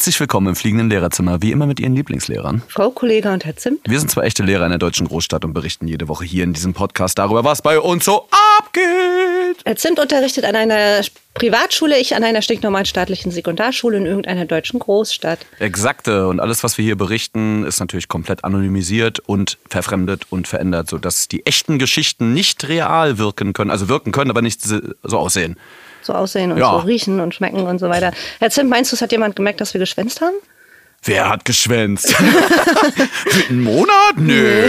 Herzlich willkommen im fliegenden Lehrerzimmer, wie immer mit Ihren Lieblingslehrern. Frau Kollege und Herr Zimt. Wir sind zwei echte Lehrer in der deutschen Großstadt und berichten jede Woche hier in diesem Podcast darüber, was bei uns so abgeht. Herr Zimt unterrichtet an einer Privatschule, ich an einer stinknormalen staatlichen Sekundarschule in irgendeiner deutschen Großstadt. Exakte. Und alles, was wir hier berichten, ist natürlich komplett anonymisiert und verfremdet und verändert, sodass die echten Geschichten nicht real wirken können. Also wirken können, aber nicht so aussehen. So aussehen und Ja. so riechen und schmecken und so weiter. Herr Zimt, meinst du, es hat jemand gemerkt, dass wir geschwänzt haben? Wer hat geschwänzt? Für einen Monat? Nö.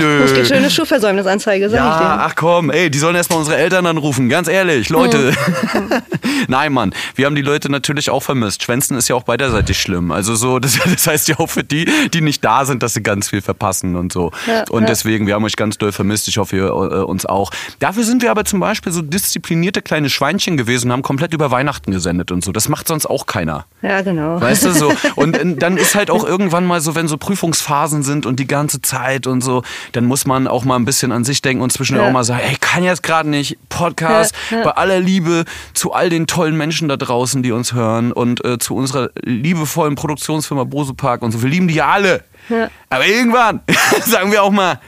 Nö. Es gibt schöne Schulversäumnisanzeige, sag ich Ja, dir. ach komm, ey, die sollen erstmal unsere Eltern anrufen, ganz ehrlich, Leute. Nein, Mann, wir haben die Leute natürlich auch vermisst. Schwänzen ist ja auch beiderseitig schlimm. Also so, das, das heißt ja auch für die, die nicht da sind, dass sie ganz viel verpassen und so. Ja, und ja. deswegen, wir haben euch ganz doll vermisst. Ich hoffe, ihr äh, uns auch. Dafür sind wir aber zum Beispiel so disziplinierte kleine Schweinchen gewesen und haben komplett über Weihnachten gesendet und so. Das macht sonst auch keiner. Ja, genau. Weißt du so? Und äh, dann ist halt auch irgendwann mal so, wenn so Prüfungsphasen sind und die ganze Zeit und so, dann muss man auch mal ein bisschen an sich denken und zwischendurch Ja. auch mal sagen, ey, kann jetzt gerade nicht. Podcast, Ja, ja. bei aller Liebe zu all den tollen Menschen da draußen, die uns hören und äh, zu unserer liebevollen Produktionsfirma Bose Park und so. Wir lieben die alle. Ja. Aber irgendwann sagen wir auch mal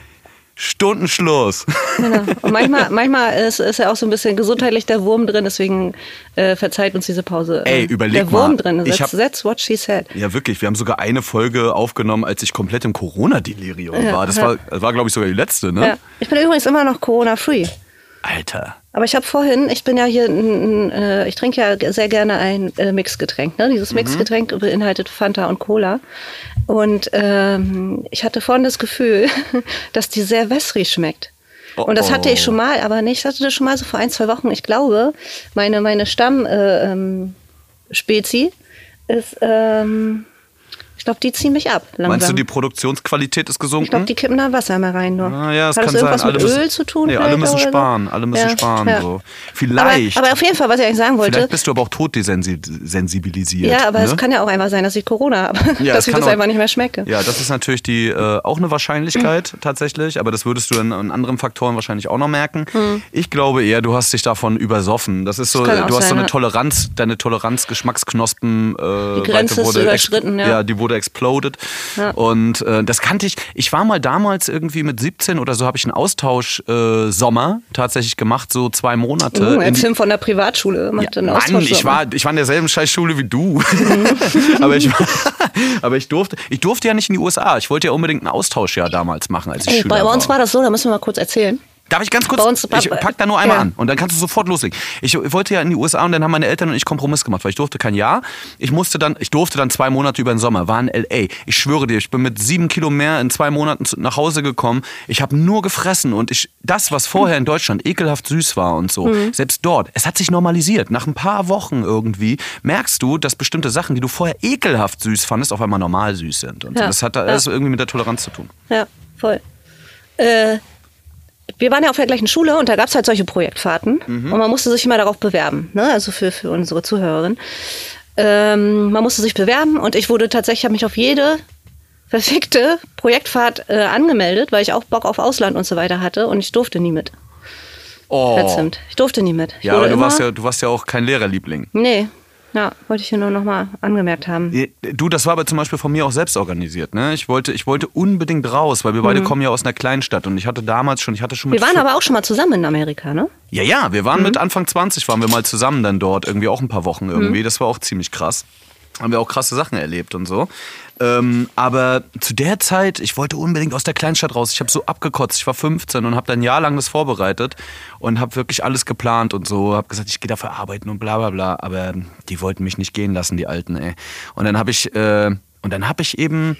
Stundenschluss. Genau. Und manchmal, manchmal ist, ist ja auch so ein bisschen gesundheitlich der Wurm drin, deswegen äh, verzeiht uns diese Pause. Ey, Äh, überleg Der Wurm mal. drin. Ich That's, that's what she said. Ja, wirklich. Wir haben sogar eine Folge aufgenommen, als ich komplett im Corona-Delirium Ja, war. Das ja. war, das war glaube ich, sogar die letzte, ne? Ja. Ich bin übrigens immer noch Corona-free. Alter. Aber ich habe vorhin, ich bin ja hier, äh, ich trinke ja sehr gerne ein äh, Mixgetränk. Ne? Mhm. Dieses Mixgetränk beinhaltet Fanta und Cola. Und ähm, ich hatte vorhin das Gefühl, dass die sehr wässrig schmeckt. Oh, Und das hatte ich schon mal, aber nicht, ich hatte das schon mal so vor ein, zwei Wochen. Ich glaube, meine, meine Stamm äh, ähm, ist, ähm, ich glaube, die ziehen mich ab. Langsam. Meinst du, die Produktionsqualität ist gesunken? ich glaube, die kippen da Wasser mehr rein nur. Ah, ja, es Hat kann das irgendwas sein. Alle mit müssen, Öl zu tun? Nee, alle müssen oder so? sparen. Alle müssen Ja, sparen. ja. So. Vielleicht. Aber, aber auf jeden Fall, was ich eigentlich sagen wollte. vielleicht bist du aber auch totdesensibilisiert. Ja, aber ne? es kann ja auch einfach sein, dass ich Corona habe. Ja, dass es ich das auch- einfach nicht mehr schmecke. Ja, das ist natürlich die, äh, auch eine Wahrscheinlichkeit tatsächlich, aber das würdest du dann an anderen Faktoren wahrscheinlich auch noch merken. Ich glaube eher, du hast dich davon übersoffen. Das ist so, Das du hast so sein, eine ja. Toleranz, deine Toleranz, Geschmacksknospen, äh, Die Grenze Weite ist wurde überschritten, ex- ja. die wurde exploded. Ja. Und äh, das kannte ich. Ich war mal damals irgendwie mit 17 oder so, habe ich einen Austausch äh, Sommer tatsächlich gemacht, so zwei Monate. Uh, in ein Tim von der Privatschule macht einen Mann, Austausch. ich war, ich war in derselben Scheißschule wie du. aber, ich, aber ich durfte, ich durfte ja nicht in die USA. Ich wollte ja unbedingt einen Austauschjahr damals machen, als ich Schüler bei uns war. war das so, da müssen wir mal kurz erzählen. Darf ich ganz kurz? Bei uns- ich pack da nur einmal Ja. an und dann kannst du sofort loslegen. Ich wollte ja in die USA und dann haben meine Eltern und ich Kompromiss gemacht, weil ich durfte kein Jahr. Ich musste dann, ich durfte dann zwei Monate über den Sommer, war in LA. Ich schwöre dir, ich bin mit sieben Kilo mehr in zwei Monaten nach Hause gekommen. Ich habe nur gefressen und ich, das, was vorher in Deutschland ekelhaft süß war und so, Mhm. selbst dort, es hat sich normalisiert. Nach ein paar Wochen irgendwie merkst du, dass bestimmte Sachen, die du vorher ekelhaft süß fandest, auf einmal normal süß sind. Und. Ja. das hat da Ja. alles irgendwie mit der Toleranz zu tun. Ja, voll. Äh, wir waren ja auf der gleichen Schule und da gab es halt solche Projektfahrten Mhm. und man musste sich immer darauf bewerben, ne? also für, für unsere Zuhörerin. Ähm, man musste sich bewerben und ich wurde tatsächlich, habe mich auf jede verfickte Projektfahrt äh, angemeldet, weil ich auch Bock auf Ausland und so weiter hatte und ich durfte nie mit. Oh. Herr Zimt. Ich durfte nie mit. Ich Ja, aber du warst ja, du warst ja auch kein Lehrerliebling. Nee, ja, wollte ich hier nur nochmal angemerkt haben. Du, das war aber zum Beispiel von mir auch selbst organisiert. Ne? Ich, wollte, ich wollte unbedingt raus, weil wir beide kommen ja aus einer Kleinstadt und ich hatte damals schon, ich hatte schon mit Mhm. Wir waren aber auch schon mal zusammen in Amerika, ne? Ja, ja, wir waren mit Anfang 20, waren wir mal zusammen dann dort, irgendwie auch ein paar Wochen irgendwie. Das war auch ziemlich krass. Haben wir auch krasse Sachen erlebt und so. Ähm, aber zu der Zeit, ich wollte unbedingt aus der Kleinstadt raus. Ich habe so abgekotzt. Ich war 15 und habe dann ein Jahr lang das vorbereitet und habe wirklich alles geplant und so. Habe gesagt, ich gehe dafür arbeiten und bla bla bla. Aber die wollten mich nicht gehen lassen, die Alten, ey. Und dann habe ich, äh, und dann habe ich eben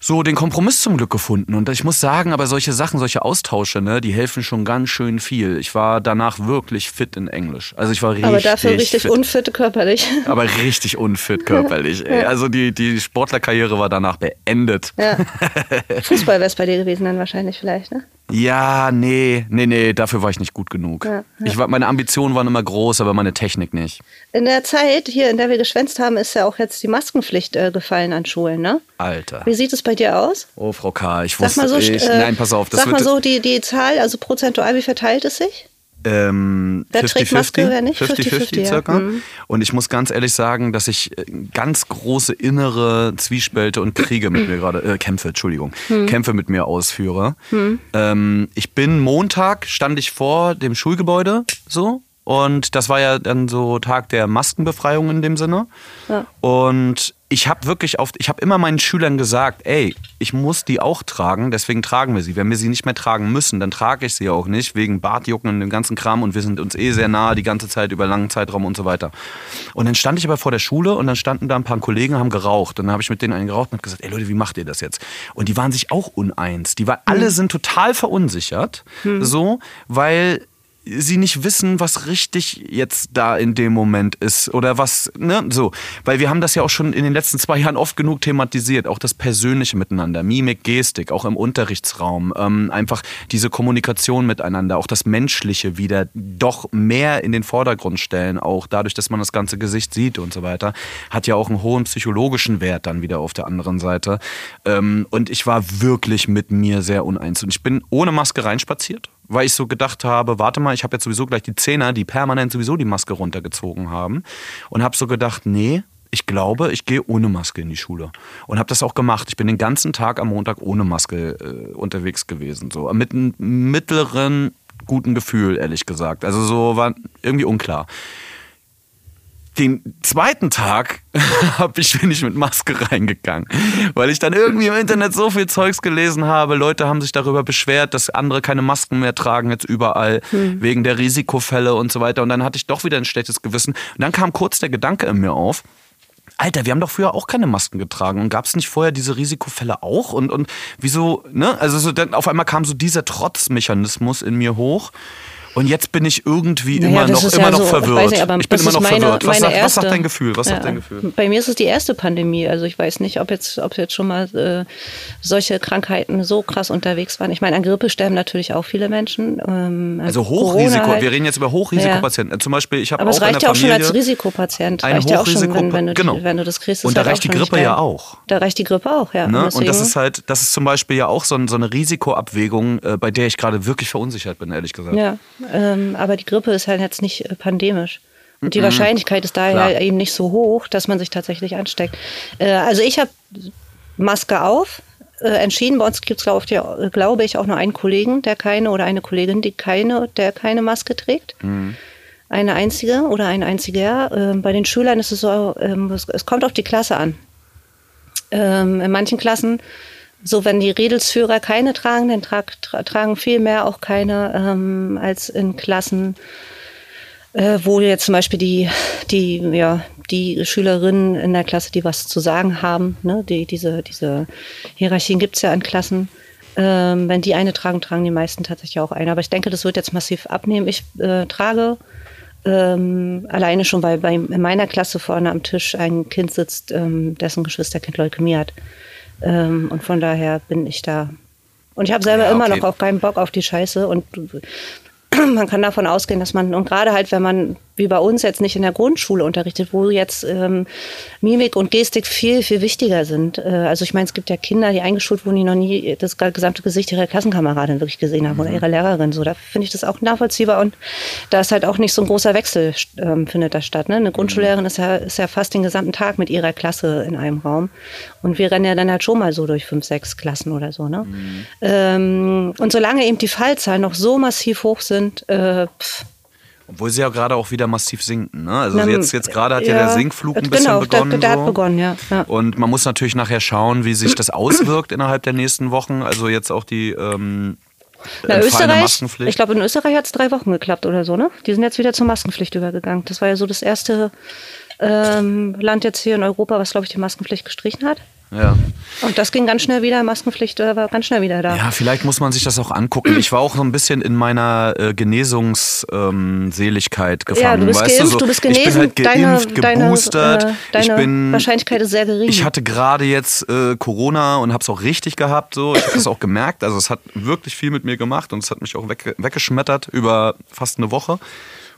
so den Kompromiss zum Glück gefunden. Und ich muss sagen, aber solche Sachen, solche Austausche, ne, die helfen schon ganz schön viel. Ich war danach wirklich fit in Englisch. Also ich war richtig Aber dafür richtig fit. unfit körperlich. aber richtig unfit körperlich. Ey. Also die, die Sportlerkarriere war danach beendet. Ja. Fußball wäre es bei dir gewesen dann wahrscheinlich vielleicht, ne? Ja, nee, nee, nee, dafür war ich nicht gut genug. Ja, ja. Ich war, meine Ambitionen waren immer groß, aber meine Technik nicht. In der Zeit hier, in der wir geschwänzt haben, ist ja auch jetzt die Maskenpflicht äh, gefallen an Schulen, ne? Alter. Wie sieht es bei dir aus? Oh, Frau K., ich Sag wusste, mal so, ich, äh, nein, pass auf, das sag mal so die, die Zahl, also prozentual, wie verteilt es sich? Ähm, Wer trägt Maske, wer nicht? 50-50 ja. circa. Mhm. Und ich muss ganz ehrlich sagen, dass ich äh, ganz große innere Zwiespälte und Kriege mit mir gerade, äh, Kämpfe, Entschuldigung, Mhm. Kämpfe mit mir ausführe. Ähm, ich bin Montag, stand ich vor dem Schulgebäude so. Und das war ja dann so Tag der Maskenbefreiung in dem Sinne. Ja. Und ich habe wirklich auf, ich habe immer meinen Schülern gesagt, ey, ich muss die auch tragen, deswegen tragen wir sie. Wenn wir sie nicht mehr tragen müssen, dann trage ich sie auch nicht, wegen Bartjucken und dem ganzen Kram und wir sind uns eh sehr nahe die ganze Zeit über langen Zeitraum und so weiter. Und dann stand ich aber vor der Schule und dann standen da ein paar Kollegen, haben geraucht. Und dann habe ich mit denen einen geraucht und habe gesagt, ey Leute, wie macht ihr das jetzt? Und die waren sich auch uneins. Die war, alle sind total verunsichert, so, weil sie nicht wissen, was richtig jetzt da in dem Moment ist oder was, ne, so. Weil wir haben das ja auch schon in den letzten zwei Jahren oft genug thematisiert, auch das Persönliche miteinander, Mimik, Gestik, auch im Unterrichtsraum, ähm, einfach diese Kommunikation miteinander, auch das Menschliche wieder doch mehr in den Vordergrund stellen, auch dadurch, dass man das ganze Gesicht sieht und so weiter, hat ja auch einen hohen psychologischen Wert dann wieder auf der anderen Seite. Ähm, und ich war wirklich mit mir sehr uneins und ich bin ohne Maske reinspaziert weil ich so gedacht habe, warte mal, ich habe jetzt sowieso gleich die Zehner, die permanent sowieso die Maske runtergezogen haben und habe so gedacht, nee, ich glaube, ich gehe ohne Maske in die Schule und habe das auch gemacht. Ich bin den ganzen Tag am Montag ohne Maske äh, unterwegs gewesen, so mit einem mittleren guten Gefühl, ehrlich gesagt. Also so war irgendwie unklar. Den zweiten Tag hab ich, bin ich mit Maske reingegangen, weil ich dann irgendwie im Internet so viel Zeugs gelesen habe. Leute haben sich darüber beschwert, dass andere keine Masken mehr tragen jetzt überall wegen der Risikofälle und so weiter. Und dann hatte ich doch wieder ein schlechtes Gewissen. Und dann kam kurz der Gedanke in mir auf. Alter, wir haben doch früher auch keine Masken getragen. Und gab es nicht vorher diese Risikofälle auch? Und, und wieso, ne? Also so, dann auf einmal kam so dieser Trotzmechanismus in mir hoch. Und jetzt bin ich irgendwie Naja, immer das noch, immer ja noch so, ich verwirrt. nicht, aber ich bin das immer noch meine- verwirrt. Was sagt, was sagt erste. dein Gefühl? Was Ja. sagt dein Gefühl? Bei mir ist es die erste Pandemie. Also ich weiß nicht, ob jetzt, ob jetzt schon mal äh, solche Krankheiten so krass unterwegs waren. Ich meine, an Grippe sterben natürlich auch viele Menschen. Ähm, Also Hochrisiko, halt. wir reden jetzt über Hochrisikopatienten. Zum Beispiel, ich habe Aber auch es reicht ja auch schon als Risikopatient. ein reicht ja auch schon, Hochrisiko- wenn, wenn, du, genau. wenn du das kriegst. Und da halt reicht die Grippe ja auch. Da reicht die Grippe auch, ja. Ne? Und das deswegen- ist halt, das ist zum Beispiel ja auch so, so eine Risikoabwägung, äh, bei der ich gerade wirklich verunsichert bin, ehrlich gesagt. Ja, ähm, aber die Grippe ist halt jetzt nicht äh, pandemisch. Und die Wahrscheinlichkeit ist daher Klar. eben nicht so hoch, dass man sich tatsächlich ansteckt. Äh, also ich habe Maske auf. Äh, entschieden. Bei uns gibt es, glaube glaube ich, auch nur einen Kollegen, der keine oder eine Kollegin, die keine, der keine Maske trägt. Eine einzige oder ein einziger. Ähm, bei den Schülern ist es so, ähm, es, es kommt auf die Klasse an. Ähm, in manchen Klassen, so wenn die Redelsführer keine tragen, dann trag, tra tragen viel mehr auch keine ähm, als in Klassen, äh, wo jetzt zum Beispiel die, die, ja, die Schülerinnen in der Klasse, die was zu sagen haben, ne, die, diese, diese Hierarchien gibt es ja in Klassen. Ähm, wenn die eine tragen, tragen die meisten tatsächlich auch eine. Aber ich denke, das wird jetzt massiv abnehmen. Ich äh, trage ähm, alleine schon, weil bei, in meiner Klasse vorne am Tisch ein Kind sitzt, ähm, dessen Geschwisterkind Leukämie hat. Ähm, und von daher bin ich da. Und ich habe selber Ja, immer okay. noch auch keinen Bock auf die Scheiße. Und man kann davon ausgehen, dass man, und gerade halt, wenn man wie bei uns jetzt nicht in der Grundschule unterrichtet, wo jetzt ähm, Mimik und Gestik viel, viel wichtiger sind. Äh, also ich meine, es gibt ja Kinder, die eingeschult wurden, die noch nie das gesamte Gesicht ihrer Klassenkameradin wirklich gesehen haben oder ihrer Lehrerin. So, da finde ich das auch nachvollziehbar und da ist halt auch nicht so ein großer Wechsel ähm, findet da statt. Ne? Eine Grundschullehrerin ist ja, ist ja fast den gesamten Tag mit ihrer Klasse in einem Raum und wir rennen ja dann halt schon mal so durch fünf, sechs Klassen oder so. Ne? Ähm, und solange eben die Fallzahlen noch so massiv hoch sind, äh, pff, Obwohl sie ja gerade auch wieder massiv sinken. Ne? Also Na, jetzt, jetzt gerade hat ja, ja, der Sinkflug ein genau, bisschen der- begonnen. der hat so. begonnen, ja, ja. Und man muss natürlich nachher schauen, wie sich das auswirkt innerhalb der nächsten Wochen. Also jetzt auch die ähm, Na, Österreich, Maskenpflicht. ich glaube, in Österreich hat es drei Wochen geklappt oder so, ne? Die sind jetzt wieder zur Maskenpflicht übergegangen. Das war ja so das erste ähm, Land jetzt hier in Europa, was, glaube ich, die Maskenpflicht gestrichen hat. Ja. Und das ging ganz schnell wieder, Maskenpflicht äh, war ganz schnell wieder da. Ja, vielleicht muss man sich das auch angucken. Ich war auch so ein bisschen in meiner äh, Genesungsseligkeit gefangen. Ja, du bist weißt geimpft, so, du bist Ich bin genesen, halt deine, geimpft, deine, geboostert. äh, ich deine bin, Wahrscheinlichkeit ist sehr gering. ich hatte gerade jetzt äh, Corona und habe es auch richtig gehabt. So. Ich habe das auch gemerkt. Also es hat wirklich viel mit mir gemacht und es hat mich auch wegge weggeschmettert über fast eine Woche.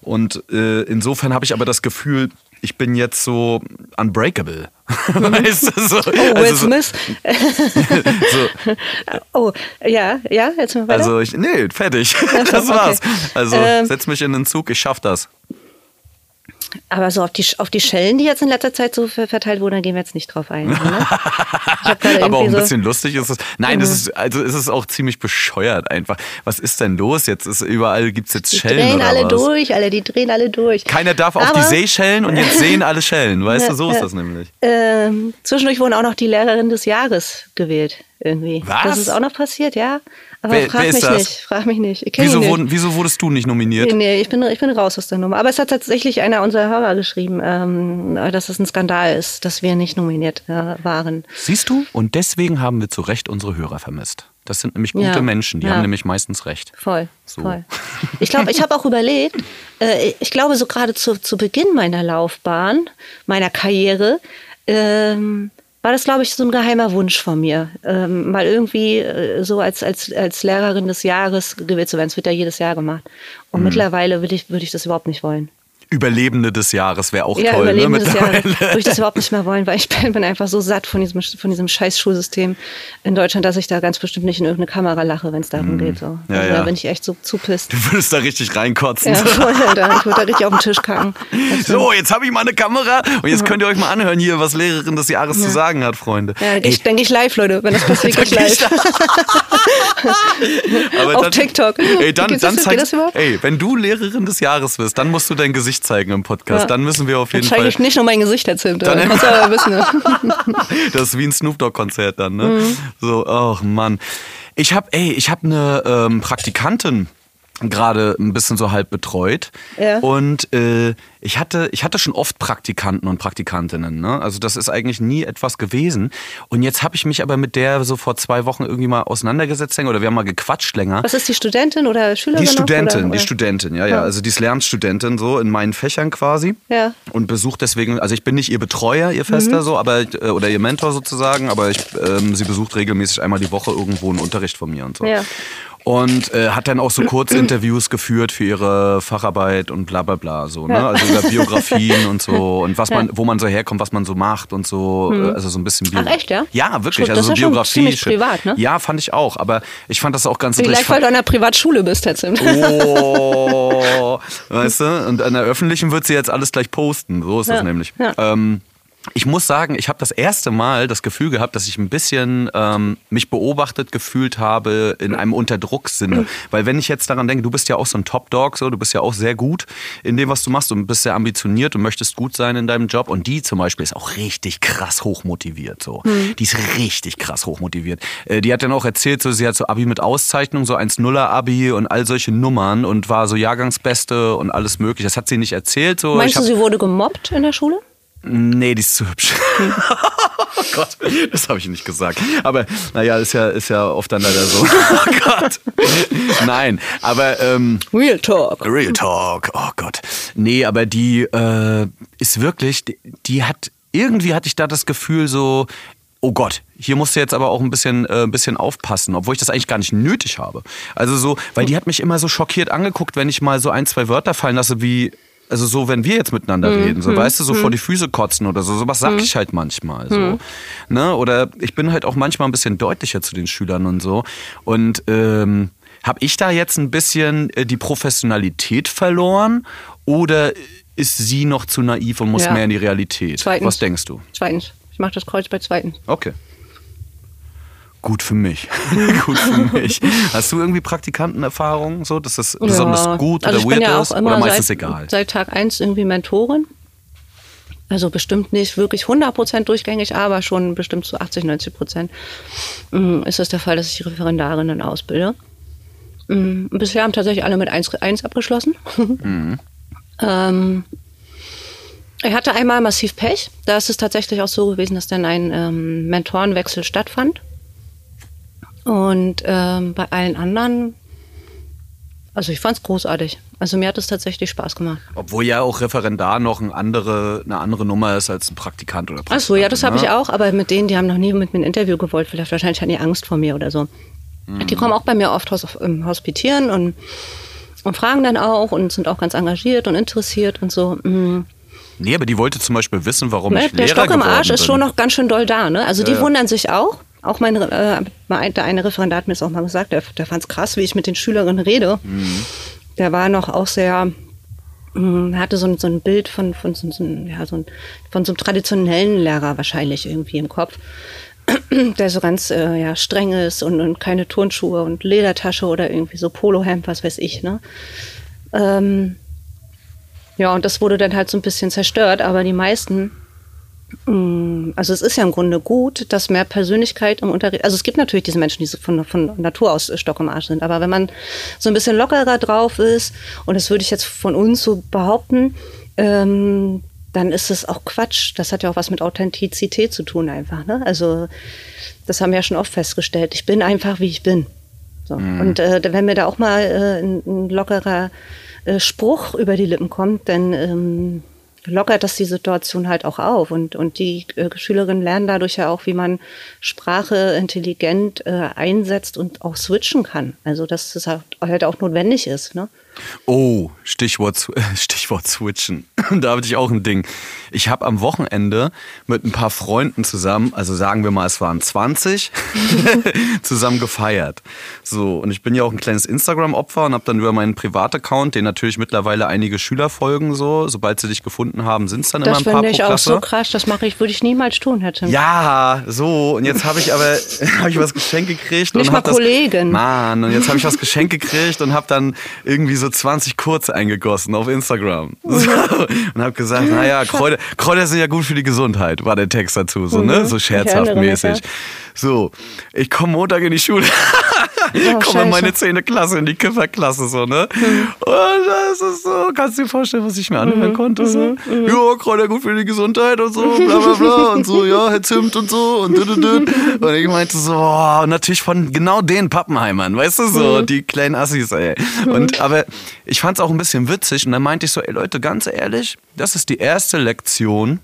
Und äh, insofern habe ich aber das Gefühl, ich bin jetzt so unbreakable. weißt du, so, Oh, Will also so, Smith. so, Oh, ja, ja, jetzt mal weiter. also ich, nee, fertig. Das war's. Also Ähm. setz mich in den Zug, ich schaff das. Aber so auf die, auf die Schellen, die jetzt in letzter Zeit so ver- verteilt wurden, da gehen wir jetzt nicht drauf ein. Ne? Aber auch ein irgendwie so- bisschen lustig ist es. Nein, es ist, also es ist auch ziemlich bescheuert einfach. Was ist denn los? Jetzt ist überall gibt's jetzt Die Schellen drehen oder alle was? durch, alle, die drehen alle durch. Keiner darf auf die Aber- Seychellen und jetzt sehen alle Schellen. Weißt du, so ist das nämlich. Ähm, zwischendurch wurden auch noch die Lehrerin des Jahres gewählt, irgendwie. Was? Das ist auch noch passiert, ja. Aber Wer- frag wer mich das? nicht, frag mich nicht. Wieso, nicht. wurden, wieso wurdest du nicht nominiert? Nee, nee, ich bin, ich bin raus aus der Nummer. Aber es hat tatsächlich einer unserer Hörer geschrieben, ähm, dass es ein Skandal ist, dass wir nicht nominiert äh, waren. Siehst du? Und deswegen haben wir zu Recht unsere Hörer vermisst. Das sind nämlich gute Ja. Menschen, die Ja. haben nämlich meistens recht. Voll, So. voll. Ich glaube, ich habe auch überlegt, äh, ich glaube, so gerade zu, zu Beginn meiner Laufbahn, meiner Karriere, ähm, war das, glaube ich, so ein geheimer Wunsch von mir, ähm, mal irgendwie äh, so als, als, als Lehrerin des Jahres gewählt zu werden. Es wird ja jedes Jahr gemacht. Mhm. Und mittlerweile würde ich, würde ich das überhaupt nicht wollen. Überlebende des Jahres wäre auch ja, toll. Überleben ne? des Jahres würde ich das überhaupt nicht mehr wollen, weil ich bin, einfach so satt von diesem, von diesem scheiß Schulsystem in Deutschland, dass ich da ganz bestimmt nicht in irgendeine Kamera lache, wenn es darum geht. So. Ja, also, ja. Da bin ich echt so zupisst. Du würdest da richtig reinkotzen. Ja, voll, Alter. Ich würde da richtig auf den Tisch kacken. So, jetzt habe ich mal eine Kamera und jetzt könnt ihr euch mal anhören hier, was Lehrerin des Jahres zu sagen hat, Freunde. Ja, ich denke ich live, Leute, wenn das passiert, Dann gehe ich live. auf TikTok. Ey, dann, dann das- das überhaupt? ey, wenn du Lehrerin des Jahres wirst, dann musst du dein Gesicht zeigen im Podcast. Ja. Dann müssen wir auf Dann jeden zeige Fall. ich nicht nur mein Gesicht jetzt hinter. Dann- Kannst du aber wissen. Das ist wie ein Snoop Dogg Konzert dann, ne? Mhm. So, ach Mann. Ich habe, ey, ich habe eine ähm, Praktikantin gerade ein bisschen so halb betreut Ja. und äh, ich hatte ich hatte schon oft Praktikanten und Praktikantinnen ne also das ist eigentlich nie etwas gewesen und jetzt habe ich mich aber mit der so vor zwei Wochen irgendwie mal auseinandergesetzt länger, oder wir haben mal gequatscht länger Was ist die Studentin oder Schülerin? die Studentin, oder, die? Studentin, ja, ja. Ja. Also die ist Lernstudentin so in meinen Fächern quasi. Ja. Und besucht deswegen, also ich bin nicht ihr Betreuer, ihr Fester so, aber äh, oder ihr Mentor sozusagen, aber ich, ähm, sie besucht regelmäßig einmal die Woche irgendwo einen Unterricht von mir und so. Ja. Und äh, hat dann auch so Kurzinterviews geführt für ihre Facharbeit und bla bla bla so, ne? Ja. Also über Biografien und so und was man, wo man so herkommt, was man so macht und so, äh, also so ein bisschen Bio Ach, echt, ja? Ja, wirklich. Das Also so ja Biografie. privat, ne? Ja, fand ich auch. Aber ich fand das auch ganz Vielleicht, interessant. weil du an einer Privatschule bist, jetzt. Oh, weißt du? Und an der öffentlichen wird sie jetzt alles gleich posten. So ist das Ja, nämlich. ja. Ähm, ich muss sagen, ich habe das erste Mal das Gefühl gehabt, dass ich ein bisschen ähm, mich beobachtet gefühlt habe in einem Unterdrucksinne. Weil wenn ich jetzt daran denke, du bist ja auch so ein Top-Dog, so, du bist ja auch sehr gut in dem, was du machst und bist sehr ambitioniert und möchtest gut sein in deinem Job. Und die zum Beispiel ist auch richtig krass hochmotiviert. So. Die ist richtig krass hochmotiviert. Äh, die hat dann auch erzählt, so, sie hat so Abi mit Auszeichnung, so 1-0er-Abi und all solche Nummern und war so Jahrgangsbeste und alles mögliche. Das hat sie nicht erzählt. So. Meinst Ich du, hab- sie wurde gemobbt in der Schule? Nee, die ist zu hübsch. oh Gott, das habe ich nicht gesagt. Aber naja, ist ja, ist ja oft dann leider so. Oh Gott. Nein, aber ähm, Real Talk. Real Talk, oh Gott. Nee, aber die äh, ist wirklich, die, die hat, irgendwie hatte ich da das Gefühl so, oh Gott, hier musst du jetzt aber auch ein bisschen, äh, ein bisschen aufpassen, obwohl ich das eigentlich gar nicht nötig habe. Also so, weil die hat mich immer so schockiert angeguckt, wenn ich mal so ein, zwei Wörter fallen lasse, wie, also so, wenn wir jetzt miteinander reden, so, weißt du, so vor die Füße kotzen oder so, sowas sag ich halt manchmal so. Ne? Oder ich bin halt auch manchmal ein bisschen deutlicher zu den Schülern und so. Und ähm, habe ich da jetzt ein bisschen äh, die Professionalität verloren oder ist sie noch zu naiv und muss Ja. mehr in die Realität? Zweitens. Was denkst du? Zweitens. Ich mache das Kreuz bei zweitens. Okay. Gut für mich. gut für mich. Hast du irgendwie Praktikantenerfahrungen, so, dass das besonders Ja. gut also oder bin weird ja ist? Oder meistens seit, egal? Seit Tag 1 irgendwie Mentorin. Also bestimmt nicht wirklich 100% durchgängig, aber schon bestimmt zu 80, 90 Prozent mm, ist es der Fall, dass ich Referendarinnen ausbilde. Mm, Bisher haben tatsächlich alle mit 1, 1 abgeschlossen. ähm, ich hatte einmal massiv Pech. Da ist es tatsächlich auch so gewesen, dass dann ein ähm, Mentorenwechsel stattfand. Und ähm, bei allen anderen, also ich fand es großartig. Also mir hat es tatsächlich Spaß gemacht. Obwohl ja auch Referendar noch eine andere, eine andere Nummer ist als ein Praktikant oder Ach Praktikantin. so, ja, das habe ne? ich auch, aber mit denen, die haben noch nie mit mir ein Interview gewollt. Vielleicht wahrscheinlich hatten die Angst vor mir oder so. Die kommen auch bei mir oft ähm, hospitieren und, und fragen dann auch und sind auch ganz engagiert und interessiert und so. Mm. Nee, aber die wollte zum Beispiel wissen, warum Ne, ich der Lehrer Stock im Arsch geworden ist bin. schon noch ganz schön doll da. Ne? Also die Ja. wundern sich auch. Auch mein, äh, der eine Referendar hat mir das auch mal gesagt, der, der fand es krass, wie ich mit den Schülerinnen rede. Mhm. Der war noch auch sehr, mh, hatte so ein, so ein Bild von, von, so, so, ja, so ein, von so einem traditionellen Lehrer wahrscheinlich irgendwie im Kopf. Der so ganz äh, ja, streng ist und, und keine Turnschuhe und Ledertasche oder irgendwie so Polohemd, was weiß ich. Ne? Ähm, ja, und das wurde dann halt so ein bisschen zerstört, aber die meisten Mm, Also es ist ja im Grunde gut, dass mehr Persönlichkeit im Unterricht, also es gibt natürlich diese Menschen, die von, von Natur aus Stock im Arsch sind, aber wenn man so ein bisschen lockerer drauf ist, und das würde ich jetzt von uns so behaupten, ähm, dann ist es auch Quatsch. Das hat ja auch was mit Authentizität zu tun einfach. Ne? Also das haben wir ja schon oft festgestellt. Ich bin einfach, wie ich bin. So. Und äh, wenn mir da auch mal äh, ein, ein lockerer äh, Spruch über die Lippen kommt, dann ähm, lockert das die Situation halt auch auf. Und, und die äh, Schülerinnen lernen dadurch ja auch, wie man Sprache intelligent äh, einsetzt und auch switchen kann. Also dass es halt, halt auch notwendig ist. Ne? Oh, Stichwort, Stichwort Switchen. da habe ich auch ein Ding. Ich habe am Wochenende mit ein paar Freunden zusammen, also sagen wir mal, es waren 20, zusammen gefeiert. So, und ich bin ja auch ein kleines Instagram-Opfer und habe dann über meinen Privataccount, den natürlich mittlerweile einige Schüler folgen, so, sobald sie dich gefunden haben, sind es dann Das immer ein paar finde ich auch so krass. Das mache ich, würde ich niemals tun, Herr Tim. Ja, so. Und jetzt habe ich aber hab ich was geschenkt gekriegt. Nicht und mal hab das, Kollegen. Mann, und jetzt habe ich was geschenkt gekriegt und habe dann irgendwie so 20 Kurze eingegossen auf Instagram. So. Und habe gesagt, naja, Kräuter, Kräuter sind ja gut für die Gesundheit, war der Text dazu, so, ne? So scherzhaft mäßig. So, ich komme Montag in die Schule. Oh, komme in meine scheiße. zehnte Klasse, in die Kifferklasse, so, ne? Und das ist so, kannst du dir vorstellen, was ich mir anhören konnte, so? Ja, Kräuter gut für die Gesundheit und so, bla, bla, bla, und so, ja, Herr Zimt und so, und dü, dü, dü. Und ich meinte so, oh, natürlich von genau den Pappenheimern, weißt du, so, die kleinen Assis, ey. Und, aber ich fand's auch ein bisschen witzig, und dann meinte ich so, ey Leute, ganz ehrlich, das ist die erste Lektion,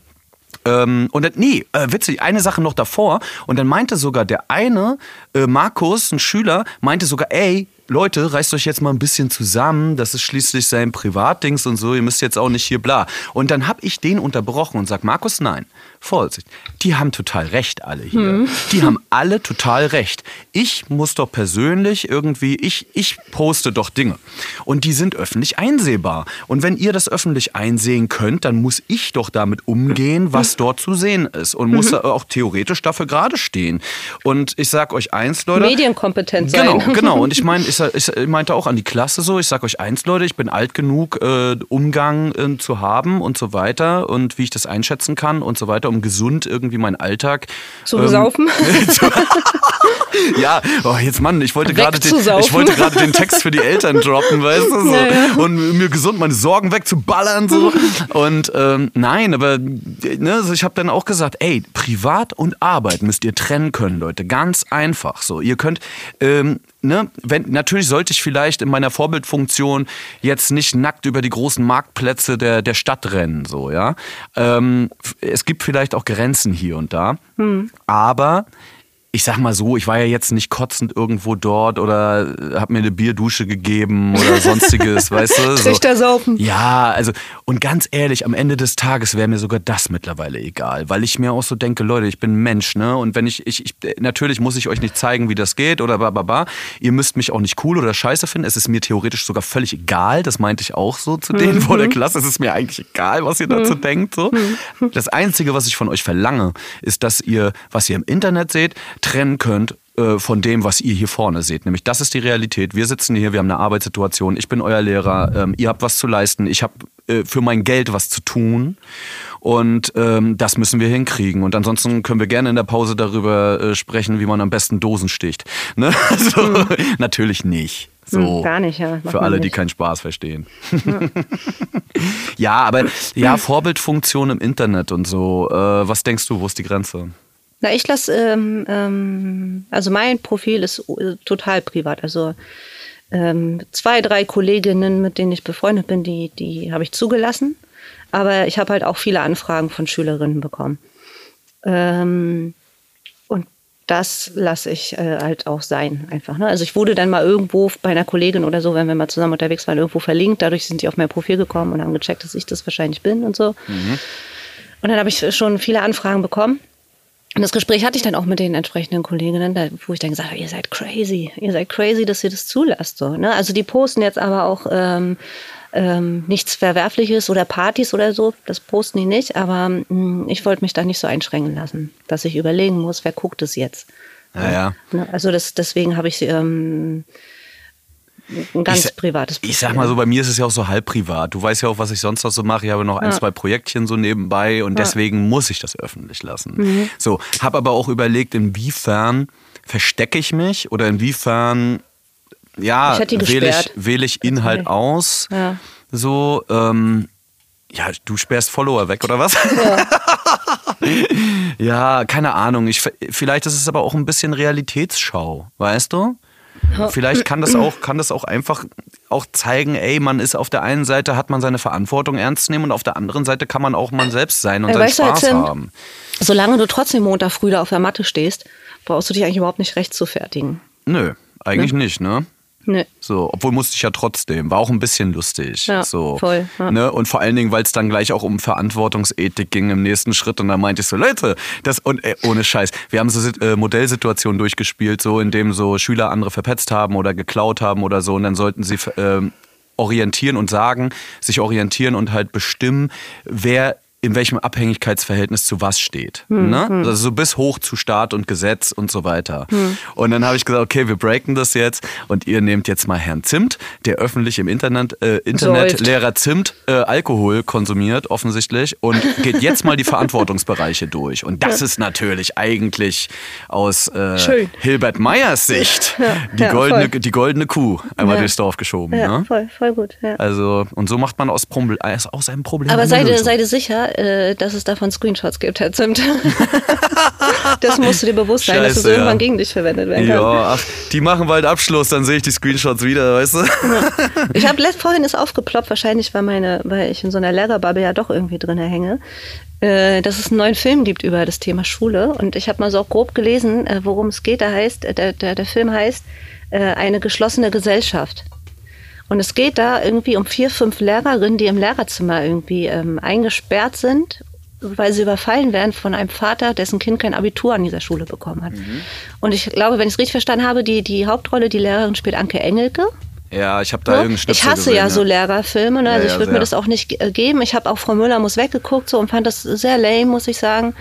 ähm, und dann, nee, äh, witzig, eine Sache noch davor. Und dann meinte sogar der eine, äh, Markus, ein Schüler, meinte sogar, ey, Leute, reißt euch jetzt mal ein bisschen zusammen. Das ist schließlich sein Privatdings und so. Ihr müsst jetzt auch nicht hier bla. Und dann habe ich den unterbrochen und sag, Markus, nein, Vorsicht. Die haben total recht, alle hier. Die haben alle total recht. Ich muss doch persönlich irgendwie, ich, ich poste doch Dinge. Und die sind öffentlich einsehbar. Und wenn ihr das öffentlich einsehen könnt, dann muss ich doch damit umgehen, was dort zu sehen ist. Und muss auch theoretisch dafür gerade stehen. Und ich sag euch eins, Leute. Medienkompetent sein. Genau, genau. Und ich meine, ich, ich meinte auch an die Klasse so, ich sag euch eins, Leute, ich bin alt genug, äh, Umgang äh, zu haben und so weiter und wie ich das einschätzen kann und so weiter, um gesund irgendwie meinen Alltag Zu ähm, saufen? zu, ja, oh, jetzt Mann, ich wollte gerade den, Wegzusaufen. ich wollte gerade den Text für die Eltern droppen, weißt du, so. Ja, ja. und mir gesund meine Sorgen wegzuballern so und ähm, nein, aber ne, also ich habe dann auch gesagt, ey, Privat und Arbeit müsst ihr trennen können, Leute, ganz einfach so. Ihr könnt ähm, Ne, wenn, natürlich sollte ich vielleicht in meiner Vorbildfunktion jetzt nicht nackt über die großen Marktplätze der, der Stadt rennen, so, ja. Ähm, es gibt vielleicht auch Grenzen hier und da. Aber ich sag mal so, ich war ja jetzt nicht kotzend irgendwo dort oder hab mir eine Bierdusche gegeben oder sonstiges, weißt du? So. Trichter saufen. Ja, also und ganz ehrlich, am Ende des Tages wäre mir sogar das mittlerweile egal, weil ich mir auch so denke, Leute, ich bin Mensch, ne? Und wenn ich, ich, ich natürlich muss ich euch nicht zeigen, wie das geht oder bababa. Ihr müsst mich auch nicht cool oder scheiße finden. Es ist mir theoretisch sogar völlig egal. Das meinte ich auch so zu denen vor der Klasse. Es ist mir eigentlich egal, was ihr dazu denkt. So. Das Einzige, was ich von euch verlange, ist, dass ihr, was ihr im Internet seht, trennen könnt äh, von dem, was ihr hier vorne seht. Nämlich, das ist die Realität. Wir sitzen hier, wir haben eine Arbeitssituation. Ich bin euer Lehrer. Ähm, ihr habt was zu leisten. Ich habe äh, für mein Geld was zu tun. Und ähm, das müssen wir hinkriegen. Und ansonsten können wir gerne in der Pause darüber äh, sprechen, wie man am besten Dosen sticht. Ne? Also, Natürlich nicht. So, Hm, gar nicht, ja. Macht Für alle, die keinen Spaß verstehen. ja, aber ja, Vorbildfunktion im Internet und so. Äh, was denkst du, wo ist die Grenze? Na, ich lasse, ähm, ähm, also mein Profil ist äh, total privat. Also ähm, zwei, drei Kolleginnen, mit denen ich befreundet bin, die, die habe ich zugelassen. Aber ich habe halt auch viele Anfragen von Schülerinnen bekommen. Ähm, und das lasse ich äh, halt auch sein, einfach. Ne? Also ich wurde dann mal irgendwo bei einer Kollegin oder so, wenn wir mal zusammen unterwegs waren, irgendwo verlinkt. Dadurch sind die auf mein Profil gekommen und haben gecheckt, dass ich das wahrscheinlich bin und so. Mhm. Und dann habe ich schon viele Anfragen bekommen. Und das Gespräch hatte ich dann auch mit den entsprechenden Kolleginnen, wo ich dann gesagt habe, ihr seid crazy, ihr seid crazy, dass ihr das zulasst. So, ne? Also die posten jetzt aber auch ähm, ähm, nichts Verwerfliches oder Partys oder so, das posten die nicht, aber mh, hm, ich wollte mich da nicht so einschränken lassen, dass ich überlegen muss, wer guckt es jetzt. Ja, ja. Ne, also das, deswegen habe ich ähm, ein ganz ich, privates Profil. Ich sag mal so, bei mir ist es ja auch so halb privat. Du weißt ja auch, was ich sonst noch so mache. Ich habe noch ein, ja. zwei Projektchen so nebenbei und ja. deswegen muss ich das öffentlich lassen. Mhm. So, habe aber auch überlegt, inwiefern verstecke ich mich oder inwiefern ja, wähle ich, wähl ich Inhalt okay. aus. Ja. So, ähm, ja, du sperrst Follower weg, oder was? Ja. ja, keine Ahnung. Ich, vielleicht ist es aber auch ein bisschen Realitätsschau, weißt du? Vielleicht kann das auch, kann das auch einfach auch zeigen, ey, man ist auf der einen Seite, hat man seine Verantwortung ernst nehmen und auf der anderen Seite kann man auch man selbst sein und ja, seinen Spaß du, haben. Solange du trotzdem Montag früh da auf der Matte stehst, brauchst du dich eigentlich überhaupt nicht recht zu fertigen. Nö, eigentlich ne? nicht, ne? Nee. So, obwohl musste ich ja trotzdem. War auch ein bisschen lustig. Ja, so, voll. Ja. Ne? Und vor allen Dingen, weil es dann gleich auch um Verantwortungsethik ging im nächsten Schritt. Und da meinte ich so, Leute, das und äh, ohne Scheiß. Wir haben so äh, Modellsituationen durchgespielt, so in dem so Schüler andere verpetzt haben oder geklaut haben oder so. Und dann sollten sie äh, orientieren und sagen, sich orientieren und halt bestimmen, wer in welchem Abhängigkeitsverhältnis zu was steht. Hm, ne? Hm. Also so bis hoch zu Staat und Gesetz und so weiter. Hm. Und dann habe ich gesagt, okay, wir breaken das jetzt und ihr nehmt jetzt mal Herrn Zimt, der öffentlich im Internet, äh, Internet Lehrer Zimt äh, Alkohol konsumiert, offensichtlich, und geht jetzt mal die Verantwortungsbereiche durch. Und das ja. ist natürlich eigentlich aus äh, Hilbert Meyers Sicht ja, die, ja, goldene, die goldene Kuh einmal durchs Dorf geschoben. Ja, ne? voll, voll gut. Also, und so macht man aus, Problem, aus einem Problem. Aber seid, seid sicher, äh, dass es davon Screenshots gibt, Herr Zimt. das musst du dir bewusst sein, Scheiße, dass es irgendwann ja. gegen dich verwendet werden kann. Ja, ach, die machen bald Abschluss, dann sehe ich die Screenshots wieder, weißt du? Ich habe vorhin ist aufgeploppt, wahrscheinlich weil, meine, weil ich in so einer Lehrerbubble ja doch irgendwie drin hänge äh, dass es einen neuen Film gibt über das Thema Schule. Und ich habe mal so auch grob gelesen, äh, worum es geht. Der, heißt, der, der, der Film heißt Eine geschlossene Gesellschaft. Und es geht da irgendwie um vier, fünf Lehrerinnen, die im Lehrerzimmer irgendwie ähm, eingesperrt sind, weil sie überfallen werden von einem Vater, dessen Kind kein Abitur an dieser Schule bekommen hat. Mhm. Und ich glaube, wenn ich es richtig verstanden habe, die, die Hauptrolle, die Lehrerin spielt Anke Engelke. Ja, ich habe da so. irgendeinen Schnipsel Ich hasse gesehen, ja, so Lehrerfilme, ne? also ja, ich würde mir das auch nicht äh, geben. Ich habe auch Frau Müller muss weggeguckt so und fand das sehr lame, muss ich sagen.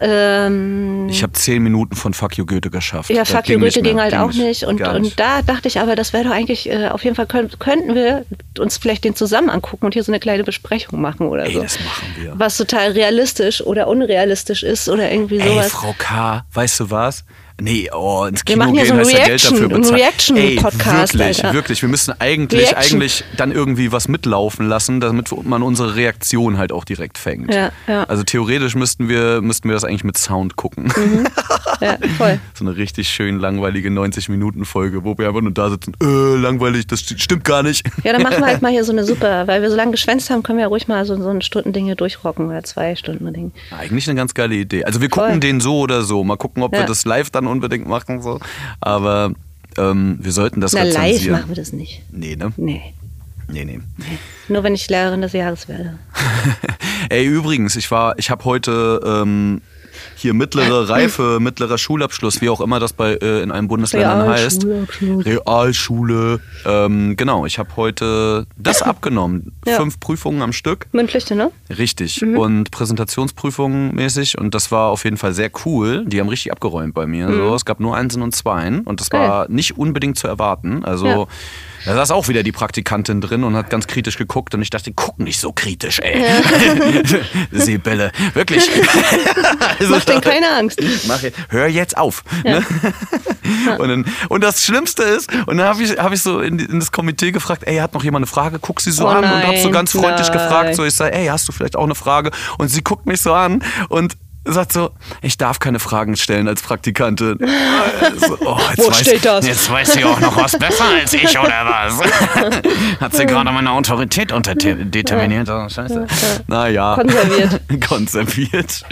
Ähm, ich habe zehn Minuten von Fuck You Goethe geschafft. Ja, Fuck You Goethe ging halt ging auch nicht. Und, nicht. und da dachte ich aber, das wäre doch eigentlich, äh, auf jeden Fall können, könnten wir uns vielleicht den zusammen angucken und hier so eine kleine Besprechung machen oder Ey, so. das machen wir. Was total realistisch oder unrealistisch ist oder irgendwie sowas. Ey, Frau K., weißt du was? Nee, oh, ins Kino wir machen gehen so heißt ja Geld dafür bezahlen. Reaction-Podcast, Wirklich, Alter. wirklich. Wir müssen eigentlich, Reaction. eigentlich dann irgendwie was mitlaufen lassen, damit man unsere Reaktion halt auch direkt fängt. Ja, ja. Also theoretisch müssten wir, müssten wir das eigentlich mit Sound gucken. Mhm. Ja, voll. so eine richtig schön langweilige 90-Minuten-Folge, wo wir einfach nur da sitzen, äh, langweilig, das stimmt gar nicht. Ja, dann machen wir halt mal hier so eine super, weil wir so lange geschwänzt haben, können wir ja ruhig mal so, so ein Stundending hier durchrocken oder zwei Stunden Ding. Eigentlich eine ganz geile Idee. Also wir gucken voll. den so oder so. Mal gucken, ob wir das live dann unbedingt machen. So. Aber ähm, wir sollten das Na, live machen wir das nicht. Nee, ne? Nee. Nee, nee. Nur wenn ich Lehrerin des Jahres werde. Ey, übrigens, ich war, ich habe heute ähm, hier mittlere Reife, mittlerer Schulabschluss, wie auch immer das bei äh, in einem Bundesländern heißt. Realschule. Ähm, genau, ich habe heute das abgenommen. Ja. Fünf Prüfungen am Stück. Mündliche, ne? Richtig. Mhm. Und Präsentationsprüfungen mäßig. Und das war auf jeden Fall sehr cool. Die haben richtig abgeräumt bei mir. Mhm. So, es gab nur Einsen und Zweien. Und das war nicht unbedingt zu erwarten. Also ja. Da saß auch wieder die Praktikantin drin und hat ganz kritisch geguckt und ich dachte, guck nicht so kritisch, ey. Ja. Sibylle, wirklich. also, Mach dir keine Angst. Mach, hör jetzt auf. Ja. Ne? Und, dann, und, das Schlimmste ist, und dann habe ich, hab ich so in, in, das Komitee gefragt, ey, hat noch jemand eine Frage? Guck sie so oh an nein, und habe so ganz freundlich nein. gefragt, so ich sage, ey, hast du vielleicht auch eine Frage? Und sie guckt mich so an und sagt so, ich darf keine Fragen stellen als Praktikantin. Also, oh, Wo weiß, steht das? Jetzt weiß sie auch noch was besser als ich, oder was? Hat sie gerade meine Autorität unterdeterminiert? Oh, scheiße. Naja. Konserviert. Konserviert.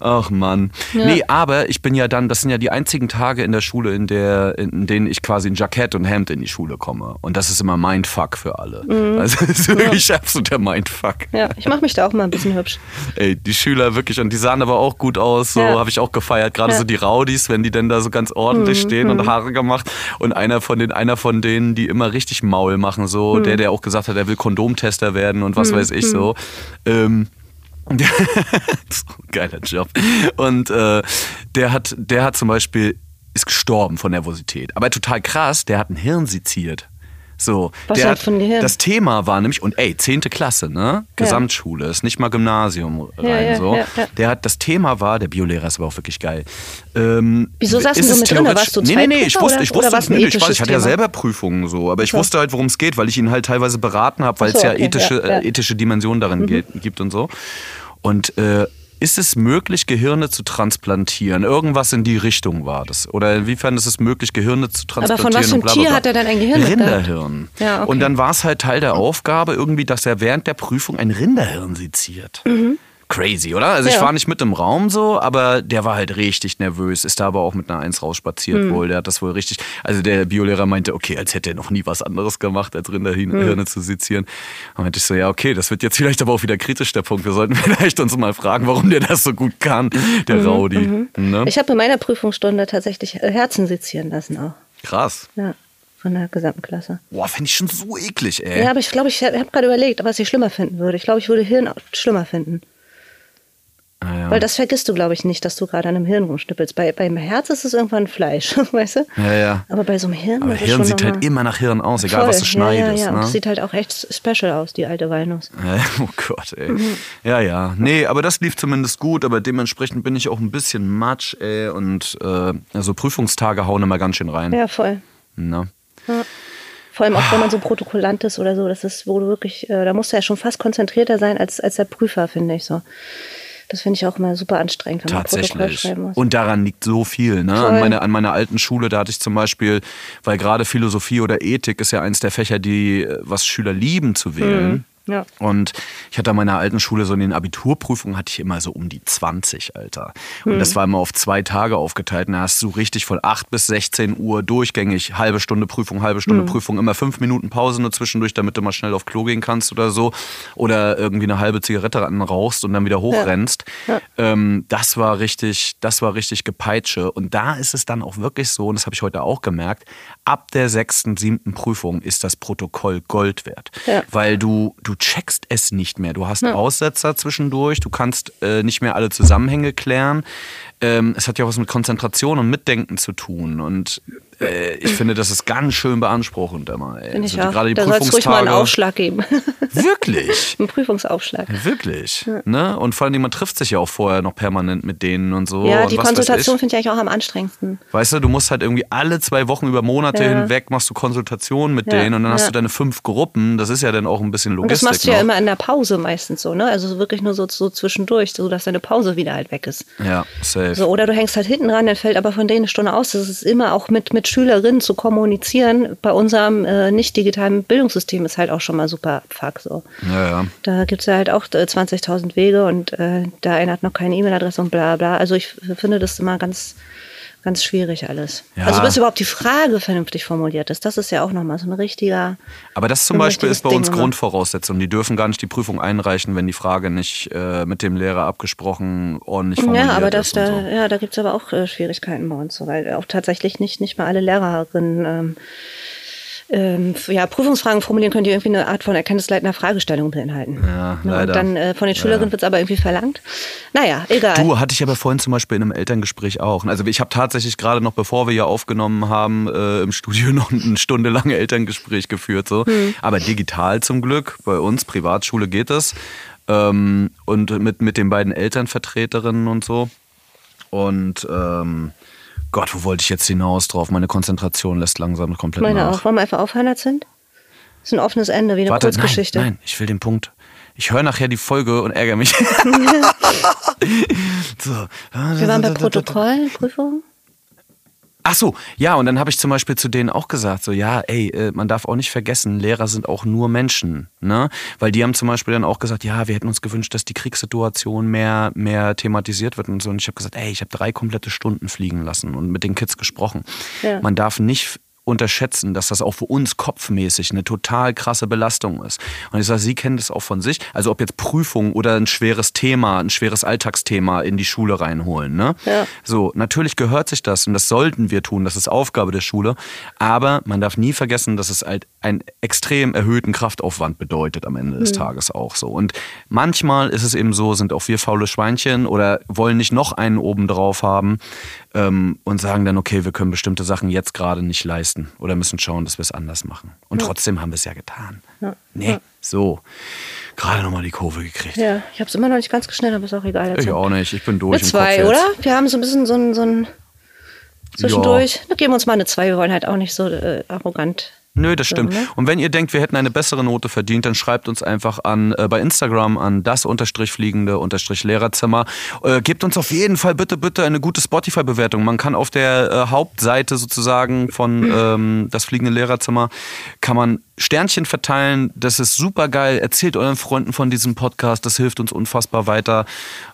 Ach Mann. Ja. Nee, aber ich bin ja dann, das sind ja die einzigen Tage in der Schule, in, der, in denen ich quasi ein Jackett und Hemd in die Schule komme. Und das ist immer Mindfuck für alle. Also das ist wirklich absoluter Mindfuck. Ja, ich mache mich da auch mal ein bisschen hübsch. Ey, die Schüler wirklich, und die sahen aber auch gut aus, so Ja. habe ich auch gefeiert. Gerade Ja. so die Raudis, wenn die denn da so ganz ordentlich Mhm, stehen und Haare gemacht. Und einer von den, einer von denen, die immer richtig Maul machen, so, Mhm. der, der auch gesagt hat, er will Kondomtester werden und was weiß ich so. Ähm, so, geiler Job. Und äh, der hat, der hat zum Beispiel, ist gestorben von Nervosität. Aber total krass, der hat ein Hirn seziert. So, Was der halt von Gehirn? das Thema war nämlich, und ey, 10. Klasse, ne? Gesamtschule, ist nicht mal Gymnasium rein, Ja, ja, so. ja, ja. Der hat, das Thema war, der Biolehrer ist aber auch wirklich geil. Ähm, Wieso saßen du es mit drin? Warst du Nee, nee, nee, ich wusste, oder- ich oder wusste, ein nee, ich, weiß, ich hatte ja selber Prüfungen so, aber ich So. wusste halt, worum es geht, weil ich ihn halt teilweise beraten habe, weil Ach so, es ja okay, ethische, ja, ja. Äh, ethische Dimensionen darin geht, gibt und so. Und äh, ist es möglich, Gehirne zu transplantieren? Irgendwas in die Richtung war das. Oder inwiefern ist es möglich, Gehirne zu von transplantieren? was für einem Tier hat er denn ein Gehirn? Rinderhirn. Ja, okay. Und dann war es halt Teil der Aufgabe irgendwie, dass er während der Prüfung ein Rinderhirn seziert. Crazy, oder? Also ich Mhm. Ja. war nicht mit im Raum so, aber der war halt richtig nervös, ist da aber auch mit einer Eins rausspaziert Mhm. wohl. Der hat das wohl richtig. Also der Biolehrer meinte, okay, als hätte er noch nie was anderes gemacht, als Rinderhirne Mhm. zu sezieren. Da meinte ich so, ja, okay, das wird jetzt vielleicht aber auch wieder kritisch, der Punkt. Wir sollten vielleicht uns mal fragen, warum der das so gut kann, der Mhm, Raudi. Ne? Ich habe in meiner Prüfungsstunde tatsächlich äh, Herzen sezieren lassen auch. Krass. Ja, von der gesamten Klasse. Boah, finde ich schon so eklig, ey. Ja, aber ich glaube, ich habe gerade überlegt, was ich schlimmer finden würde. Ich glaube, ich würde Hirn schlimmer finden. Ah, ja. Weil das vergisst du, glaube ich, nicht, dass du gerade an einem Hirn rumschnippelst. Bei, beim Herz ist es irgendwann Fleisch, weißt du? Ja, ja. Aber bei so einem Hirn. Aber Hirn sieht halt immer nach Hirn aus, egal Voll. was du schneidest. Ja, ja, ja. Und ne? das sieht halt auch echt special aus, die alte Walnuss. Ja, oh Gott, ey. Mhm. Ja, ja. Nee, aber das lief zumindest gut, aber dementsprechend bin ich auch ein bisschen matsch, ey. Und äh, also Prüfungstage hauen immer ganz schön rein. Ja, voll. Ne? Vor allem auch, wenn man so Protokollant ist oder so. Das ist, wo du wirklich, äh, da musst du ja schon fast konzentrierter sein als, als der Prüfer, finde ich so. Das finde ich auch immer super anstrengend, wenn man Protokoll Tatsächlich. schreiben muss. Und daran liegt so viel. Ne? An, Voll. meiner, an meiner alten Schule, da hatte ich zum Beispiel, weil gerade Philosophie oder Ethik ist ja eins der Fächer, die äh, was Schüler lieben zu wählen. Mhm. Ja. Und ich hatte an meiner alten Schule so in den Abiturprüfungen hatte ich immer so um die 20, Alter. Und Mhm. das war immer auf zwei Tage aufgeteilt. Und da hast du richtig von 8 bis 16 Uhr durchgängig, halbe Stunde Prüfung, halbe. Stunde Prüfung, immer fünf Minuten Pause nur zwischendurch, damit du mal schnell auf Klo gehen kannst oder so. Oder irgendwie eine halbe Zigarette rauchst und dann wieder hochrennst. Ähm, das war richtig, das war richtig Gepeitsche. Und da ist es dann auch wirklich so, und das habe ich heute auch gemerkt, ab der sechsten, siebten Prüfung ist das Protokoll Gold wert. Ja. Weil du, du checkst es nicht mehr. Du hast Aussetzer zwischendurch, du kannst äh, nicht mehr alle Zusammenhänge klären. Ähm, es hat ja auch was mit Konzentration und Mitdenken zu tun. Und äh, ich finde, das ist ganz schön beanspruchend immer. Ey. Finde ich Also auch. Gerade die da es ruhig mal einen Prüfungstage. Aufschlag geben. Wirklich? einen Prüfungsaufschlag. Wirklich. Ne? Und vor allem, man trifft sich ja auch vorher noch permanent mit denen und so. ja, und die was Konsultation finde ich eigentlich auch am anstrengendsten. Weißt du, du musst halt irgendwie alle zwei Wochen über Monate Ja. hinweg machst du Konsultationen mit Ja, denen und dann hast ja. du deine fünf Gruppen. Das ist ja dann auch ein bisschen Und das machst du ja noch. immer in der Pause meistens so, ne? Also so wirklich nur so, so zwischendurch, so dass deine Pause wieder halt weg ist. Ja, safe. So, oder du hängst halt hinten ran, dann fällt aber von denen eine Stunde aus. Das ist immer auch mit, mit Schülerinnen zu kommunizieren. Bei unserem äh, nicht digitalen Bildungssystem ist halt auch schon mal super fuck so. Ja, ja. Da gibt es ja halt auch äh, 20.000 Wege und äh, der eine hat noch keine E-Mail-Adresse und bla bla. Also ich finde das immer ganz, ganz schwierig alles. Ja. Also bis überhaupt die Frage vernünftig formuliert ist, das ist ja auch nochmal so ein richtiger... Aber das zum Beispiel ist bei uns Ding immer. Grundvoraussetzung. Die dürfen gar nicht die Prüfung einreichen, wenn die Frage nicht äh, mit dem Lehrer abgesprochen ordentlich formuliert Ja, aber das, ist. da, so. ja, da gibt es aber auch äh, Schwierigkeiten bei uns, weil auch tatsächlich nicht, nicht mal alle Lehrerinnen ähm, ähm, ja, Prüfungsfragen formulieren können, die irgendwie eine Art von erkenntnisleitender Fragestellung beinhalten. Ja, Ne, leider. Und dann äh, von den Schülerinnen wird es aber irgendwie verlangt. Naja, egal. Du, hatte ich aber vorhin zum Beispiel in einem Elterngespräch auch. Also ich habe tatsächlich gerade noch, bevor wir hier aufgenommen haben, äh, im Studio noch ein Stunde lange Elterngespräch geführt. So. Hm. Aber digital zum Glück. Bei uns, Privatschule geht es. Ähm, und mit, mit den beiden Elternvertreterinnen und so. Und ähm, Gott, wo wollte ich jetzt hinaus drauf? Meine Konzentration lässt langsam komplett Meine nach. auch. Wollen wir einfach aufhören, Zint? Das ist ein offenes Ende, wie eine Warte, Kurzgeschichte. Nein, nein, ich will den Punkt. Ich höre nachher die Folge und ärgere mich. so. Wir waren bei Protokollprüfung. Ach so, ja, und dann habe ich zum Beispiel zu denen auch gesagt, so, ja, ey, äh, man darf auch nicht vergessen, Lehrer sind auch nur Menschen, ne? Weil die haben zum Beispiel dann auch gesagt, ja, wir hätten uns gewünscht, dass die Kriegssituation mehr, mehr thematisiert wird und so. Und ich habe gesagt, ey, ich habe drei komplette Stunden fliegen lassen und mit den Kids gesprochen. Ja. Man darf nicht unterschätzen, dass das auch für uns kopfmäßig eine total krasse Belastung ist. Und ich sage, Sie kennen das auch von sich. Also ob jetzt Prüfung oder ein schweres Thema, ein schweres Alltagsthema in die Schule reinholen. Ne? Ja. So, natürlich gehört sich das und das sollten wir tun. Das ist Aufgabe der Schule. Aber man darf nie vergessen, dass es halt einen extrem erhöhten Kraftaufwand bedeutet am Ende des mhm. Tages auch so. Und manchmal ist es eben so, sind auch wir faule Schweinchen oder wollen nicht noch einen oben drauf haben ähm, und sagen dann, okay, wir können bestimmte Sachen jetzt gerade nicht leisten oder müssen schauen, dass wir es anders machen. Und ja. trotzdem haben wir es ja getan. Ja. Nee, ja. so. Gerade nochmal die Kurve gekriegt. Ja, ich habe es immer noch nicht ganz geschnitten, aber ist auch egal. Jetzt ich auch nicht, ich bin durch. Eine zwei, oder? Wir haben so ein bisschen so ein, so ein zwischendurch. Ja. geben wir uns mal eine zwei, wir wollen halt auch nicht so äh, arrogant Nö, das stimmt. Ne? Und wenn ihr denkt, wir hätten eine bessere Note verdient, dann schreibt uns einfach an äh, bei Instagram an das unterstrich fliegende unterstrich Lehrerzimmer. Äh, gebt uns auf jeden Fall bitte, bitte eine gute Spotify-Bewertung. Man kann auf der äh, Hauptseite sozusagen von ähm, das fliegende Lehrerzimmer kann man Sternchen verteilen. Das ist super geil. Erzählt euren Freunden von diesem Podcast. Das hilft uns unfassbar weiter.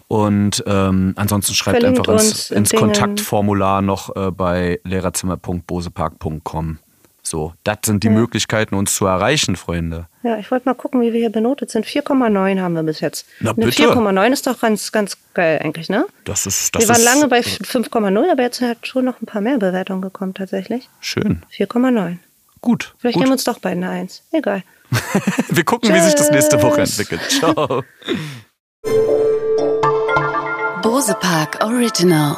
Und ähm, ansonsten schreibt Verlinkt einfach ins, ins Kontaktformular noch äh, bei lehrerzimmer.bosepark.com. So, das sind die ja. Möglichkeiten, uns zu erreichen, Freunde. Ja, ich wollte mal gucken, wie wir hier benotet sind. 4,9 haben wir bis jetzt. Na bitte. 4,9 ist doch ganz, ganz geil eigentlich, ne? Das ist, das wir waren ist, lange bei 5,0, aber jetzt hat schon noch ein paar mehr Bewertungen gekommen tatsächlich. Schön. 4,9. Gut. Vielleicht gut. geben wir uns doch beide eine Eins. Egal. wir gucken, Tschüss. wie sich das nächste Woche entwickelt. Ciao. Bose Park Original.